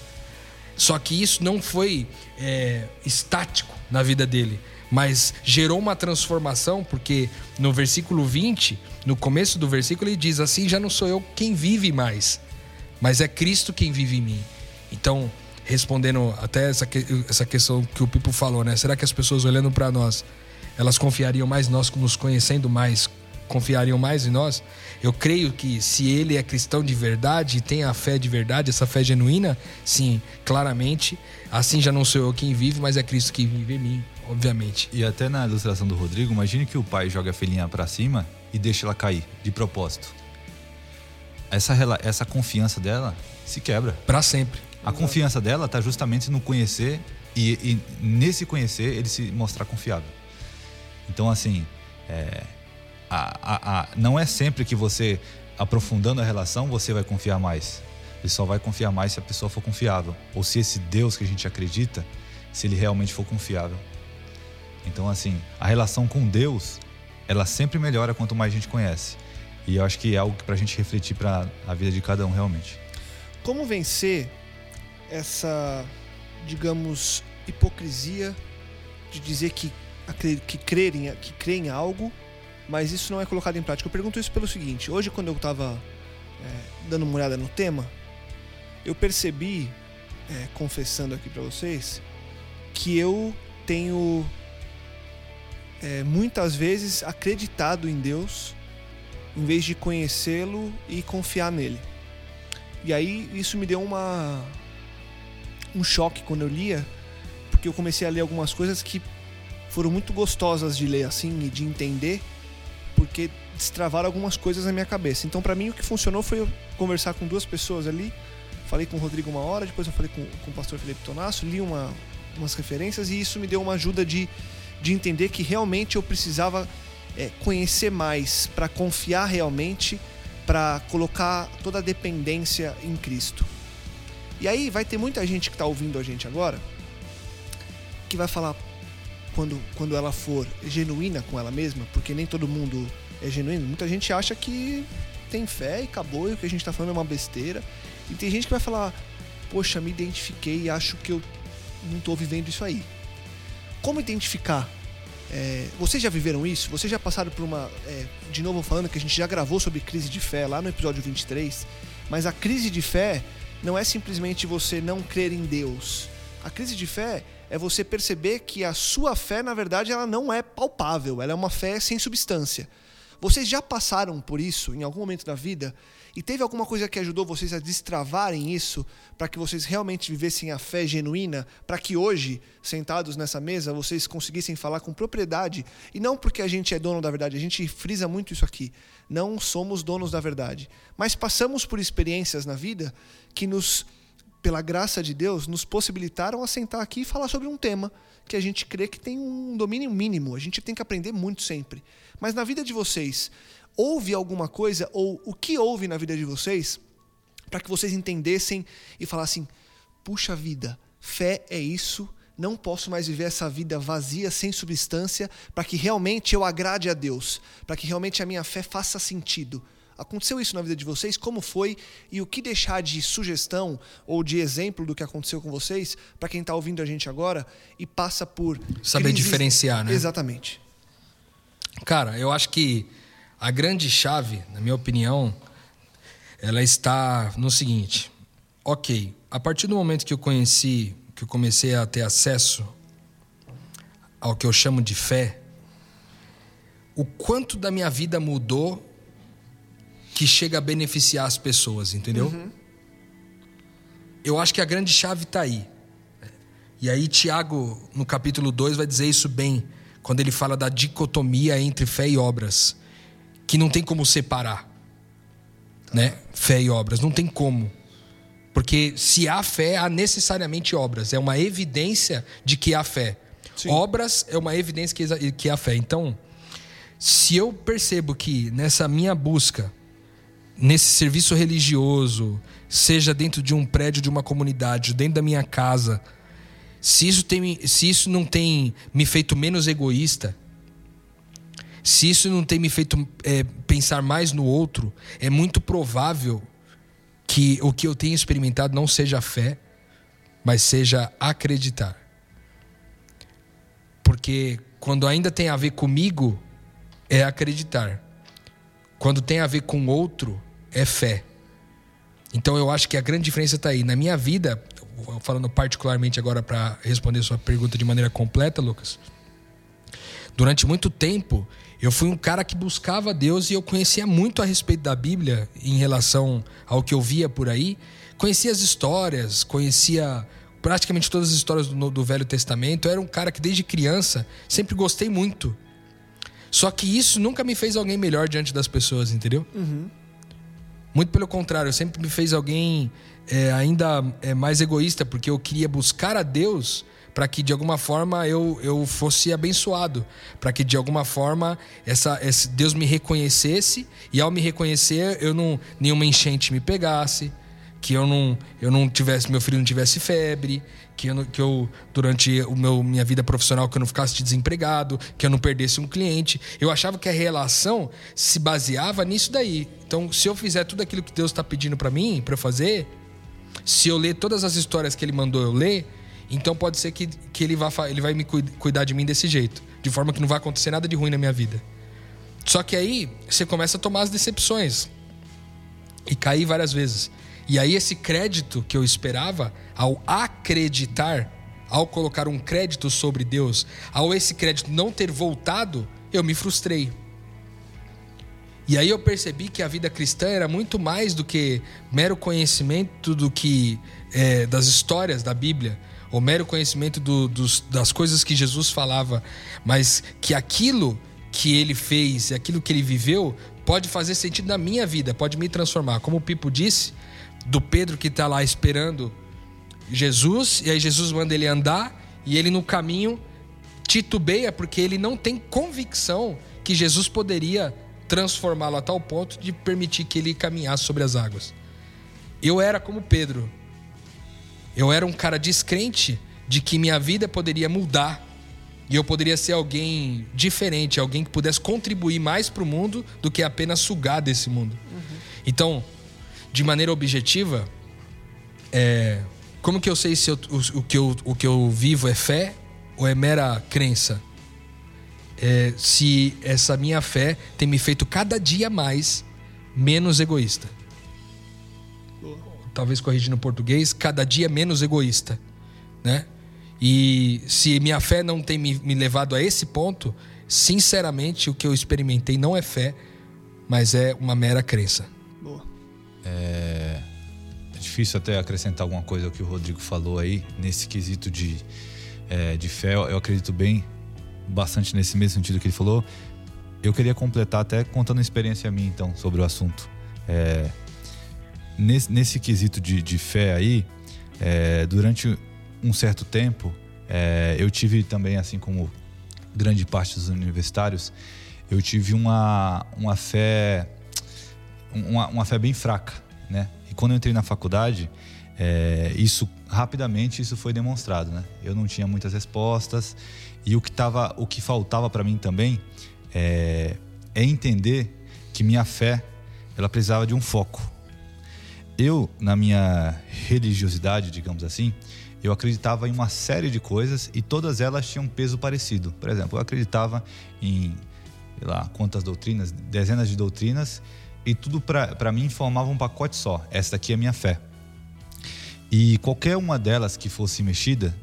Só que isso não foi é, estático na vida dele mas gerou uma transformação, porque no versículo 20, no começo do versículo, ele diz assim: Já não sou eu quem vive mais, mas é Cristo quem vive em mim. Então, respondendo até essa, essa questão que o Pipo falou, né? Será que as pessoas olhando para nós, elas confiariam mais em nós, nos conhecendo mais, confiariam mais em nós? Eu creio que se ele é cristão de verdade tem a fé de verdade, essa fé genuína, sim, claramente, assim já não sou eu quem vive, mas é Cristo que vive em mim, obviamente. E até na ilustração do Rodrigo, imagine que o pai joga a filhinha para cima e deixa ela cair, de propósito. Essa, essa confiança dela se quebra. Para sempre. A confiança dela está justamente no conhecer e, e, nesse conhecer ele se mostrar confiável. Então, assim, é, a, a, a, não é sempre que você, aprofundando a relação, você vai confiar mais. Ele só vai confiar mais se a pessoa for confiável. Ou se esse Deus que a gente acredita, se ele realmente for confiável. Então, assim, a relação com Deus, ela sempre melhora quanto mais a gente conhece. E eu acho que é algo para a gente refletir para a vida de cada um realmente. Como vencer essa, digamos, hipocrisia de dizer que, que, crerem, que creem em algo, mas isso não é colocado em prática. Eu pergunto isso pelo seguinte: hoje, quando eu estava é, dando uma olhada no tema, eu percebi, é, confessando aqui para vocês, que eu tenho é, muitas vezes acreditado em Deus em vez de conhecê-lo e confiar nele. E aí isso me deu uma um choque quando eu lia, porque eu comecei a ler algumas coisas que foram muito gostosas de ler assim e de entender, porque destravaram algumas coisas na minha cabeça. Então, para mim, o que funcionou foi eu conversar com duas pessoas ali. Falei com o Rodrigo uma hora, depois eu falei com, com o pastor Felipe Tonasso, li uma, umas referências e isso me deu uma ajuda de, de entender que realmente eu precisava é, conhecer mais para confiar realmente, para colocar toda a dependência em Cristo. E aí vai ter muita gente que está ouvindo a gente agora que vai falar quando, quando ela for genuína com ela mesma, porque nem todo mundo é genuíno. Muita gente acha que tem fé e acabou e o que a gente está falando é uma besteira. E tem gente que vai falar: Poxa, me identifiquei e acho que eu não estou vivendo isso aí. Como identificar? É, vocês já viveram isso? Vocês já passaram por uma. É, de novo falando que a gente já gravou sobre crise de fé lá no episódio 23. Mas a crise de fé não é simplesmente você não crer em Deus. A crise de fé é você perceber que a sua fé, na verdade, ela não é palpável, ela é uma fé sem substância. Vocês já passaram por isso em algum momento da vida? E teve alguma coisa que ajudou vocês a destravarem isso para que vocês realmente vivessem a fé genuína, para que hoje, sentados nessa mesa, vocês conseguissem falar com propriedade? E não porque a gente é dono da verdade, a gente frisa muito isso aqui. Não somos donos da verdade, mas passamos por experiências na vida que nos pela graça de Deus, nos possibilitaram a sentar aqui e falar sobre um tema que a gente crê que tem um domínio mínimo. A gente tem que aprender muito sempre. Mas na vida de vocês, houve alguma coisa, ou o que houve na vida de vocês, para que vocês entendessem e falassem: puxa vida, fé é isso, não posso mais viver essa vida vazia, sem substância, para que realmente eu agrade a Deus, para que realmente a minha fé faça sentido. Aconteceu isso na vida de vocês? Como foi? E o que deixar de sugestão ou de exemplo do que aconteceu com vocês para quem está ouvindo a gente agora e passa por. Saber crises... diferenciar, né? Exatamente. Cara, eu acho que a grande chave, na minha opinião, ela está no seguinte: ok, a partir do momento que eu conheci, que eu comecei a ter acesso ao que eu chamo de fé, o quanto da minha vida mudou que chega a beneficiar as pessoas, entendeu? Uhum. Eu acho que a grande chave está aí. E aí, Tiago, no capítulo 2, vai dizer isso bem, quando ele fala da dicotomia entre fé e obras que não tem como separar, né? Fé e obras, não tem como. Porque se há fé, há necessariamente obras. É uma evidência de que há fé. Sim. Obras é uma evidência que, que há fé. Então, se eu percebo que nessa minha busca, nesse serviço religioso, seja dentro de um prédio de uma comunidade, dentro da minha casa, se isso, tem, se isso não tem me feito menos egoísta, se isso não tem me feito é, pensar mais no outro, é muito provável que o que eu tenho experimentado não seja fé, mas seja acreditar. Porque quando ainda tem a ver comigo, é acreditar. Quando tem a ver com outro, é fé. Então eu acho que a grande diferença está aí. Na minha vida, falando particularmente agora para responder sua pergunta de maneira completa, Lucas. Durante muito tempo, eu fui um cara que buscava Deus e eu conhecia muito a respeito da Bíblia em relação ao que eu via por aí. Conhecia as histórias, conhecia praticamente todas as histórias do, do Velho Testamento. Eu era um cara que desde criança sempre gostei muito. Só que isso nunca me fez alguém melhor diante das pessoas, entendeu? Uhum. Muito pelo contrário, sempre me fez alguém é, ainda é, mais egoísta, porque eu queria buscar a Deus para que de alguma forma eu, eu fosse abençoado, para que de alguma forma essa, esse Deus me reconhecesse e ao me reconhecer eu não nenhuma enchente me pegasse, que eu não eu não tivesse meu filho não tivesse febre, que eu, que eu durante o meu minha vida profissional que eu não ficasse desempregado, que eu não perdesse um cliente. Eu achava que a relação se baseava nisso daí. Então, se eu fizer tudo aquilo que Deus está pedindo para mim, para fazer, se eu ler todas as histórias que Ele mandou eu ler, então pode ser que, que ele, vai, ele vai me cuidar de mim desse jeito. De forma que não vai acontecer nada de ruim na minha vida. Só que aí você começa a tomar as decepções. E cair várias vezes. E aí esse crédito que eu esperava, ao acreditar, ao colocar um crédito sobre Deus, ao esse crédito não ter voltado, eu me frustrei. E aí eu percebi que a vida cristã era muito mais do que mero conhecimento do que é, das histórias da Bíblia, o mero conhecimento do, dos, das coisas que Jesus falava, mas que aquilo que ele fez, aquilo que ele viveu, pode fazer sentido na minha vida, pode me transformar. Como o Pipo disse, do Pedro que está lá esperando Jesus, e aí Jesus manda ele andar, e ele no caminho titubeia porque ele não tem convicção que Jesus poderia transformá-lo a tal ponto de permitir que ele caminhasse sobre as águas. Eu era como Pedro, eu era um cara descrente de que minha vida poderia mudar e eu poderia ser alguém diferente, alguém que pudesse contribuir mais para o mundo do que apenas sugar desse mundo. Uhum. Então, de maneira objetiva, é, como que eu sei se eu, o, o, que eu, o que eu vivo é fé ou é mera crença? É, se essa minha fé tem me feito cada dia mais menos egoísta talvez corrigindo no português, cada dia menos egoísta, né? E se minha fé não tem me, me levado a esse ponto, sinceramente o que eu experimentei não é fé, mas é uma mera crença. Boa. É, é difícil até acrescentar alguma coisa ao que o Rodrigo falou aí, nesse quesito de, é, de fé. Eu acredito bem, bastante nesse mesmo sentido que ele falou. Eu queria completar até contando uma experiência minha, então, sobre o assunto. É, nesse, nesse quesito de, de fé aí, é, durante um certo tempo, é, eu tive também, assim como grande parte dos universitários, eu tive uma, uma fé uma, uma fé bem fraca, né? E quando eu entrei na faculdade, é, isso rapidamente isso foi demonstrado, né? Eu não tinha muitas respostas e o que tava, o que faltava para mim também é, é entender que minha fé ela precisava de um foco, eu, na minha religiosidade, digamos assim, eu acreditava em uma série de coisas e todas elas tinham um peso parecido. Por exemplo, eu acreditava em, sei lá, quantas doutrinas, dezenas de doutrinas, e tudo para mim formava um pacote só. Esta aqui é a minha fé. E qualquer uma delas que fosse mexida,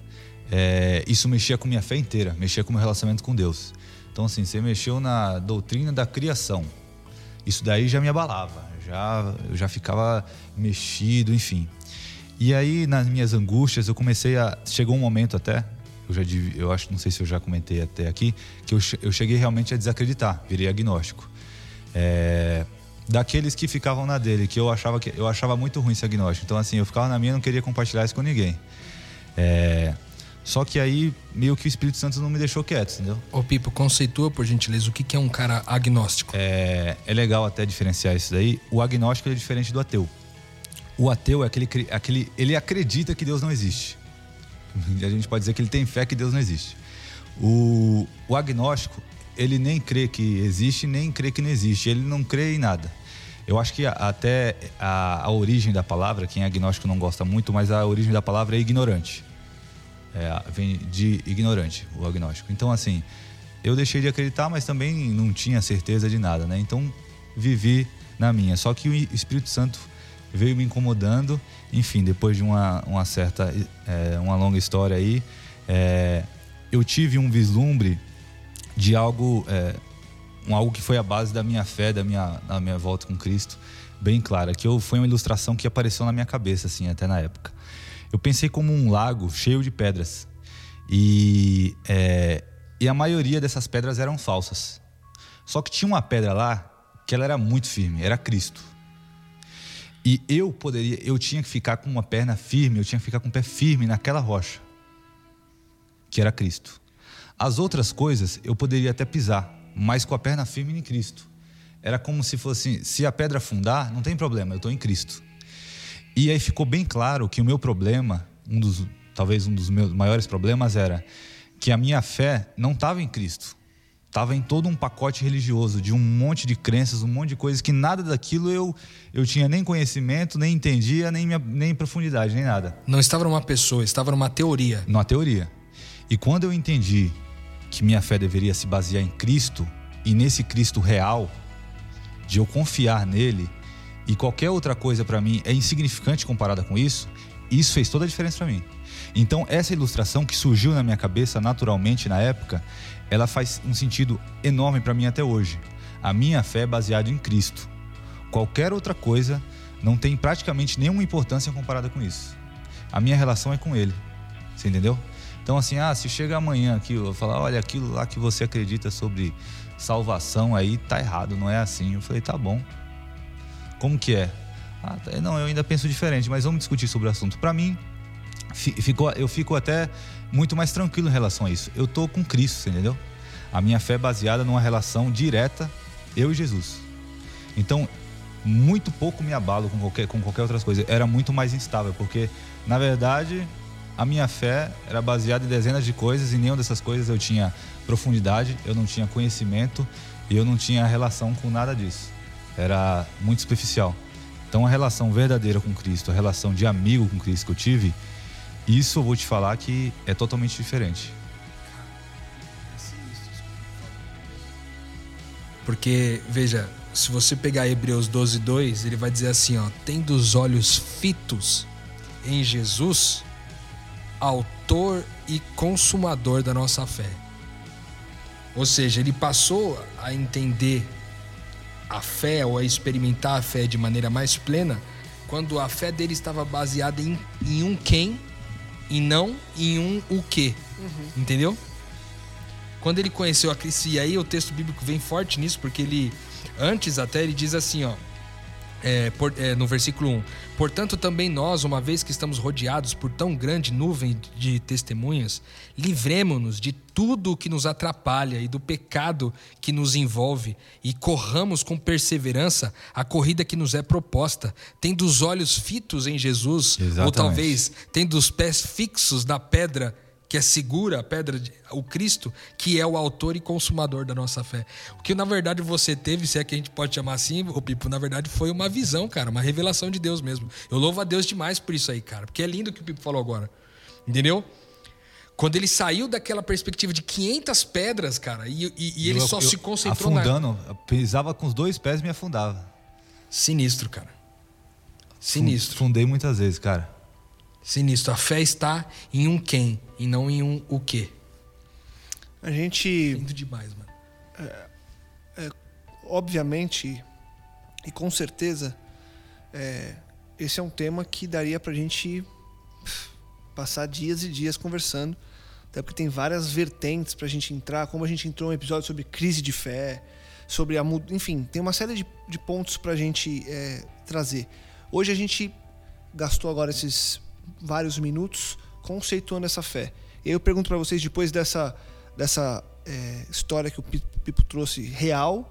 é, isso mexia com minha fé inteira, mexia com meu relacionamento com Deus. Então, assim, você mexeu na doutrina da criação. Isso daí já me abalava, já, eu já ficava mexido, enfim. E aí, nas minhas angústias, eu comecei a. Chegou um momento até, eu já eu acho, não sei se eu já comentei até aqui, que eu, eu cheguei realmente a desacreditar, virei agnóstico. É, daqueles que ficavam na dele, que eu achava que eu achava muito ruim esse agnóstico. Então, assim, eu ficava na minha e não queria compartilhar isso com ninguém. É, só que aí, meio que o Espírito Santo não me deixou quieto, entendeu? Ô, Pipo, conceitua, por gentileza, o que é um cara agnóstico? É, é legal até diferenciar isso daí. O agnóstico é diferente do ateu. O ateu é aquele, aquele. Ele acredita que Deus não existe. A gente pode dizer que ele tem fé que Deus não existe. O, o agnóstico, ele nem crê que existe, nem crê que não existe. Ele não crê em nada. Eu acho que até a, a origem da palavra, quem é agnóstico não gosta muito, mas a origem da palavra é ignorante. É, vem de ignorante, o agnóstico. Então, assim, eu deixei de acreditar, mas também não tinha certeza de nada, né? Então, vivi na minha. Só que o Espírito Santo veio me incomodando. Enfim, depois de uma, uma certa, é, uma longa história aí, é, eu tive um vislumbre de algo, é, um algo que foi a base da minha fé, da minha, da minha volta com Cristo, bem clara. Que eu, foi uma ilustração que apareceu na minha cabeça, assim, até na época. Eu pensei como um lago cheio de pedras. E, é, e a maioria dessas pedras eram falsas. Só que tinha uma pedra lá que ela era muito firme, era Cristo. E eu poderia, eu tinha que ficar com uma perna firme, eu tinha que ficar com o pé firme naquela rocha, que era Cristo. As outras coisas eu poderia até pisar, mas com a perna firme em Cristo. Era como se fosse, se a pedra afundar, não tem problema, eu estou em Cristo. E aí ficou bem claro que o meu problema, um dos, talvez um dos meus maiores problemas era que a minha fé não estava em Cristo. Estava em todo um pacote religioso, de um monte de crenças, um monte de coisas que nada daquilo eu, eu tinha nem conhecimento, nem entendia, nem, minha, nem profundidade, nem nada. Não estava numa pessoa, estava numa teoria. Numa teoria. E quando eu entendi que minha fé deveria se basear em Cristo, e nesse Cristo real, de eu confiar nele, e qualquer outra coisa para mim é insignificante comparada com isso, isso fez toda a diferença para mim. Então, essa ilustração que surgiu na minha cabeça naturalmente na época, ela faz um sentido enorme para mim até hoje. A minha fé é baseada em Cristo. Qualquer outra coisa não tem praticamente nenhuma importância comparada com isso. A minha relação é com Ele. Você entendeu? Então, assim, ah, se chega amanhã aqui, eu falar, olha, aquilo lá que você acredita sobre salvação aí tá errado, não é assim. Eu falei, tá bom. Como que é? Ah, tá, não, eu ainda penso diferente, mas vamos discutir sobre o assunto. Para mim, ficou, eu fico até muito mais tranquilo em relação a isso. Eu tô com Cristo, entendeu? A minha fé é baseada numa relação direta eu e Jesus. Então, muito pouco me abalo com qualquer, com qualquer outra coisa. Era muito mais instável, porque, na verdade, a minha fé era baseada em dezenas de coisas e nenhuma dessas coisas eu tinha profundidade, eu não tinha conhecimento e eu não tinha relação com nada disso era muito superficial. Então a relação verdadeira com Cristo, a relação de amigo com Cristo que eu tive, isso eu vou te falar que é totalmente diferente. Porque, veja, se você pegar Hebreus 12, 2, ele vai dizer assim, ó, tendo os olhos fitos em Jesus, autor e consumador da nossa fé. Ou seja, ele passou a entender a fé ou a experimentar a fé de maneira mais plena quando a fé dele estava baseada em, em um quem e não em um o que. Uhum. Entendeu? Quando ele conheceu a Cristo, e aí o texto bíblico vem forte nisso, porque ele, antes até, ele diz assim, ó é, por, é, no versículo 1: Portanto, também nós, uma vez que estamos rodeados por tão grande nuvem de testemunhas, livremos-nos de tudo o que nos atrapalha e do pecado que nos envolve, e corramos com perseverança a corrida que nos é proposta, tendo os olhos fitos em Jesus, Exatamente. ou talvez tendo os pés fixos na pedra que é segura a pedra, de, o Cristo, que é o autor e consumador da nossa fé. O que na verdade você teve, se é que a gente pode chamar assim, o Pipo, na verdade foi uma visão, cara, uma revelação de Deus mesmo. Eu louvo a Deus demais por isso aí, cara, porque é lindo o que o Pipo falou agora. Entendeu? Quando ele saiu daquela perspectiva de 500 pedras, cara, e, e, e ele eu, só eu, se concentrou afundando, na... pisava com os dois pés e me afundava. Sinistro, cara. Sinistro. Fundei muitas vezes, cara. Sinistro. A fé está em um quem e não em um o quê. A gente. Lindo demais, mano. É, é, obviamente, e com certeza, é, esse é um tema que daria pra gente passar dias e dias conversando. Até porque tem várias vertentes pra gente entrar, como a gente entrou um episódio sobre crise de fé, sobre a. Enfim, tem uma série de, de pontos pra gente é, trazer. Hoje a gente gastou agora esses vários minutos conceituando essa fé. Eu pergunto para vocês, depois dessa, dessa é, história que o Pipo trouxe real,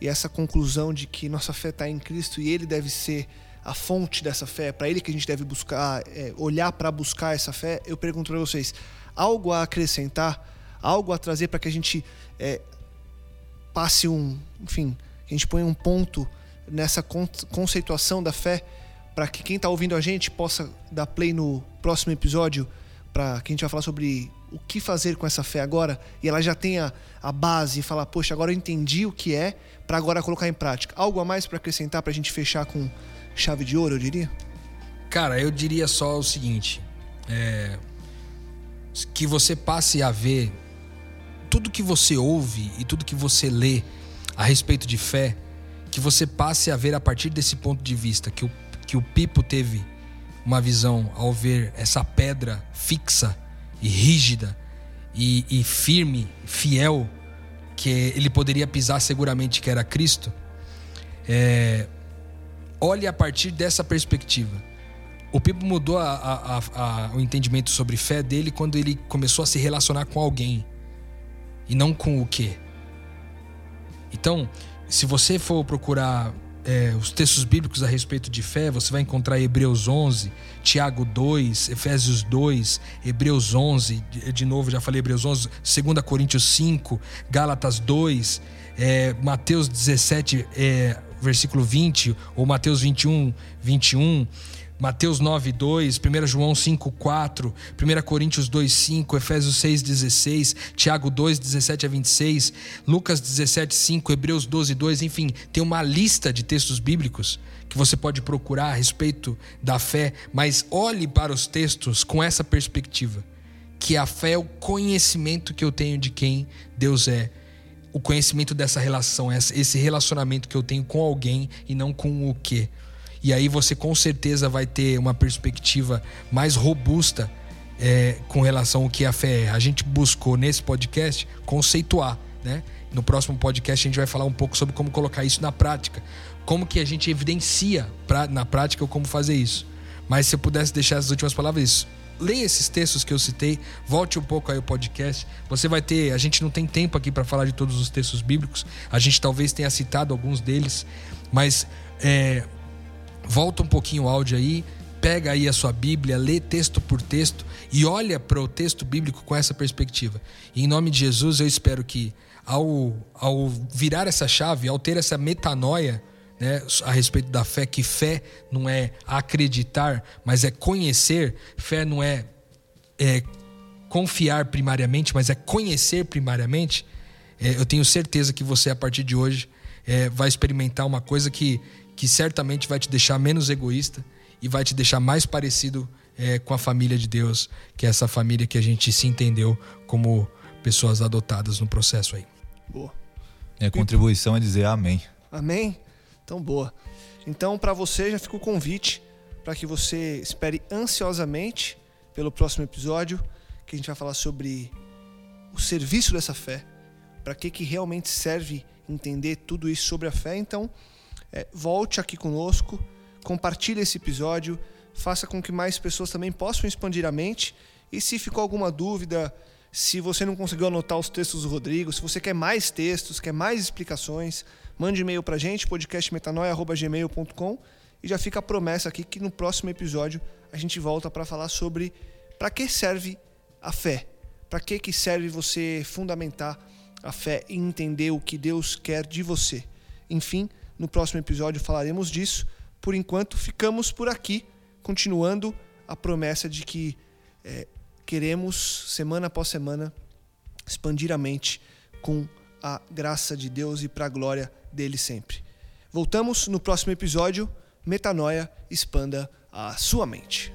e essa conclusão de que nossa fé está em Cristo e Ele deve ser a fonte dessa fé, para Ele que a gente deve buscar, é, olhar para buscar essa fé, eu pergunto para vocês, algo a acrescentar, algo a trazer para que a gente é, passe um, enfim, que a gente ponha um ponto nessa conceituação da fé para que quem está ouvindo a gente possa dar play no próximo episódio, para que a gente vai falar sobre o que fazer com essa fé agora e ela já tenha a base e falar, poxa, agora eu entendi o que é, para agora colocar em prática. Algo a mais para acrescentar para a gente fechar com chave de ouro, eu diria? Cara, eu diria só o seguinte: é, que você passe a ver tudo que você ouve e tudo que você lê a respeito de fé, que você passe a ver a partir desse ponto de vista, que o, que o Pipo teve uma visão ao ver essa pedra fixa e rígida e, e firme, fiel, que ele poderia pisar seguramente que era Cristo. É, olhe a partir dessa perspectiva. O Pipo mudou a, a, a, o entendimento sobre fé dele quando ele começou a se relacionar com alguém e não com o que. Então, se você for procurar é, os textos bíblicos a respeito de fé, você vai encontrar Hebreus 11, Tiago 2, Efésios 2, Hebreus 11, de, novo já falei Hebreus 11, 2 Coríntios 5, Gálatas 2, é, Mateus 17, é, versículo 20, ou Mateus 21, 21, Mateus 9, 2, 1 João 5, 4, 1 Coríntios 2, 5, Efésios 6, 16, Tiago 2, 17 a 26, Lucas 17, 5, Hebreus 12, 2, enfim, tem uma lista de textos bíblicos que você pode procurar a respeito da fé, mas olhe para os textos com essa perspectiva, que a fé é o conhecimento que eu tenho de quem Deus é, o conhecimento dessa relação, esse relacionamento que eu tenho com alguém e não com o que. E aí você com certeza vai ter uma perspectiva mais robusta é, com relação ao que a fé é. A gente buscou nesse podcast conceituar, né? No próximo podcast a gente vai falar um pouco sobre como colocar isso na prática, como que a gente evidencia pra, na prática como fazer isso. Mas se eu pudesse deixar as últimas palavras, isso. Leia esses textos que eu citei, volte um pouco aí o podcast. Você vai ter, a gente não tem tempo aqui para falar de todos os textos bíblicos. A gente talvez tenha citado alguns deles, mas é, volta um pouquinho o áudio aí, pega aí a sua Bíblia, lê texto por texto e olha para o texto bíblico com essa perspectiva. E em nome de Jesus, eu espero que ao, ao virar essa chave, ao ter essa metanoia né, a respeito da fé, que fé não é acreditar, mas é conhecer, fé não é, é confiar primariamente, mas é conhecer primariamente. É, eu tenho certeza que você, a partir de hoje, é, vai experimentar uma coisa que que certamente vai te deixar menos egoísta e vai te deixar mais parecido é, com a família de Deus, que é essa família que a gente se entendeu como pessoas adotadas no processo aí. Boa. Minha contribuição é dizer amém. Amém? Então, boa. Então, para você, já fica o convite para que você espere ansiosamente pelo próximo episódio, que a gente vai falar sobre o serviço dessa fé, para que, que realmente serve entender tudo isso sobre a fé. Então, é, volte aqui conosco, compartilhe esse episódio, faça com que mais pessoas também possam expandir a mente. E se ficou alguma dúvida, se você não conseguiu anotar os textos do Rodrigo, se você quer mais textos, quer mais explicações, mande e-mail para a gente, podcastmetanoia.gmail.com e já fica a promessa aqui que no próximo episódio a gente volta para falar sobre para que serve a fé, para que, que serve você fundamentar a fé e entender o que Deus quer de você. Enfim, no próximo episódio falaremos disso. Por enquanto, ficamos por aqui, continuando a promessa de que é, queremos, semana após semana, expandir a mente com a graça de Deus e para a glória dele sempre. Voltamos no próximo episódio. Metanoia, expanda a sua mente.